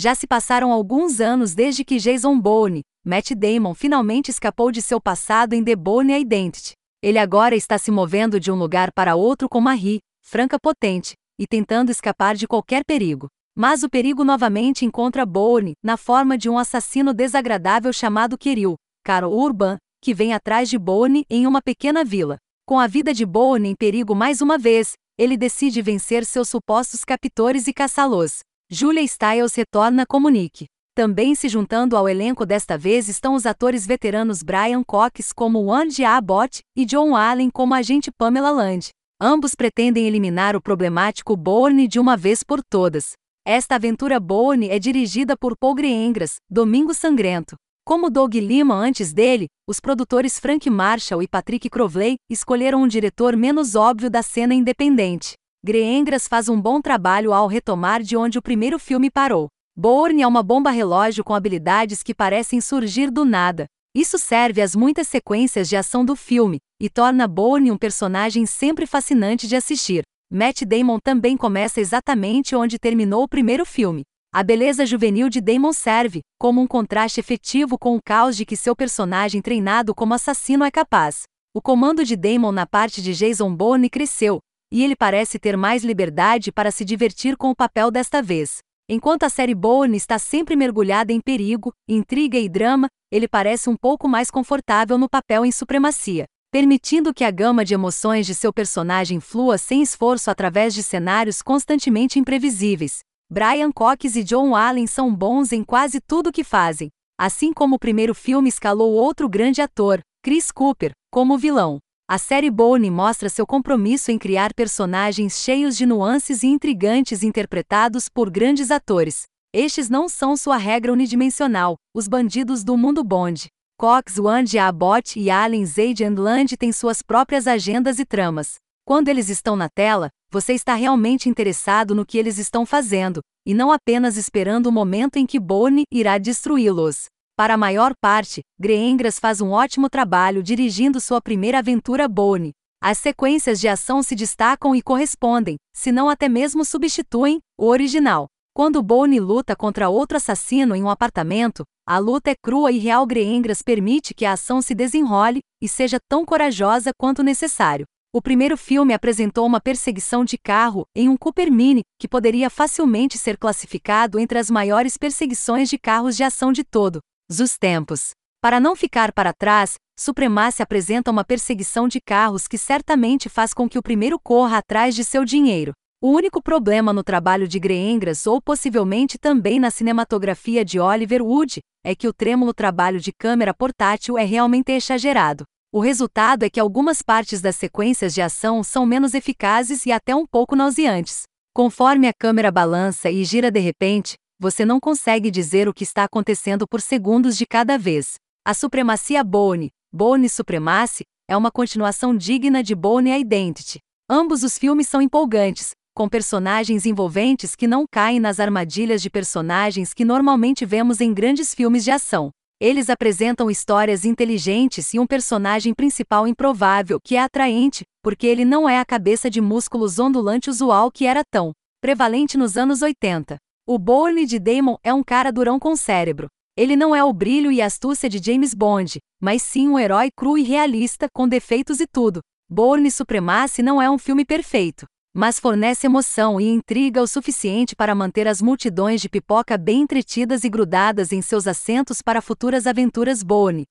Já se passaram alguns anos desde que Jason Bourne, Matt Damon, finalmente escapou de seu passado em The Bourne Identity. Ele agora está se movendo de um lugar para outro com Marie, franca potente, e tentando escapar de qualquer perigo. Mas o perigo novamente encontra Bourne, na forma de um assassino desagradável chamado Kirill, Carl Urban, que vem atrás de Bourne em uma pequena vila. Com a vida de Bourne em perigo mais uma vez, ele decide vencer seus supostos captores e caçá-los. Julia Stiles retorna como Nick. Também se juntando ao elenco desta vez estão os atores veteranos Brian Cox como Andy Abbott e John Allen como agente Pamela Land. Ambos pretendem eliminar o problemático Bourne de uma vez por todas. Esta aventura Bourne é dirigida por Paul Greengrass, Domingo Sangrento. Como Doug Lima antes dele, os produtores Frank Marshall e Patrick Crowley escolheram um diretor menos óbvio da cena independente. Greengrass faz um bom trabalho ao retomar de onde o primeiro filme parou. Bourne é uma bomba relógio com habilidades que parecem surgir do nada. Isso serve às muitas sequências de ação do filme, e torna Bourne um personagem sempre fascinante de assistir. Matt Damon também começa exatamente onde terminou o primeiro filme. A beleza juvenil de Damon serve como um contraste efetivo com o caos de que seu personagem treinado como assassino é capaz. O comando de Damon na parte de Jason Bourne cresceu, e ele parece ter mais liberdade para se divertir com o papel desta vez. Enquanto a série Bourne está sempre mergulhada em perigo, intriga e drama, ele parece um pouco mais confortável no papel em supremacia permitindo que a gama de emoções de seu personagem flua sem esforço através de cenários constantemente imprevisíveis. Brian Cox e John Allen são bons em quase tudo que fazem, assim como o primeiro filme escalou outro grande ator, Chris Cooper, como vilão. A série Bourne mostra seu compromisso em criar personagens cheios de nuances e intrigantes interpretados por grandes atores. Estes não são sua regra unidimensional, os bandidos do mundo Bond. Cox, Wand, Abbott e Allen Land têm suas próprias agendas e tramas. Quando eles estão na tela, você está realmente interessado no que eles estão fazendo, e não apenas esperando o momento em que Bourne irá destruí-los. Para a maior parte, Greengrass faz um ótimo trabalho dirigindo sua primeira aventura Bourne. As sequências de ação se destacam e correspondem, se não até mesmo substituem, o original. Quando Bourne luta contra outro assassino em um apartamento, a luta é crua e real. Greengrass permite que a ação se desenrole e seja tão corajosa quanto necessário. O primeiro filme apresentou uma perseguição de carro em um Cooper Mini, que poderia facilmente ser classificado entre as maiores perseguições de carros de ação de todos os tempos. Para não ficar para trás, Supremacy apresenta uma perseguição de carros que certamente faz com que o primeiro corra atrás de seu dinheiro. O único problema no trabalho de Greengrass ou possivelmente também na cinematografia de Oliver Wood é que o trêmulo trabalho de câmera portátil é realmente exagerado. O resultado é que algumas partes das sequências de ação são menos eficazes e até um pouco nauseantes. Conforme a câmera balança e gira de repente, você não consegue dizer o que está acontecendo por segundos de cada vez. A supremacia Bourne, Bourne Supremacy, é uma continuação digna de Bourne Identity. Ambos os filmes são empolgantes, com personagens envolventes que não caem nas armadilhas de personagens que normalmente vemos em grandes filmes de ação. Eles apresentam histórias inteligentes e um personagem principal improvável que é atraente, porque ele não é a cabeça de músculos ondulante usual que era tão prevalente nos anos 80. O Bourne de Damon é um cara durão com cérebro. Ele não é o brilho e astúcia de James Bond, mas sim um herói cru e realista com defeitos e tudo. Bourne Supremacy não é um filme perfeito, mas fornece emoção e intriga o suficiente para manter as multidões de pipoca bem entretidas e grudadas em seus assentos para futuras aventuras Bourne.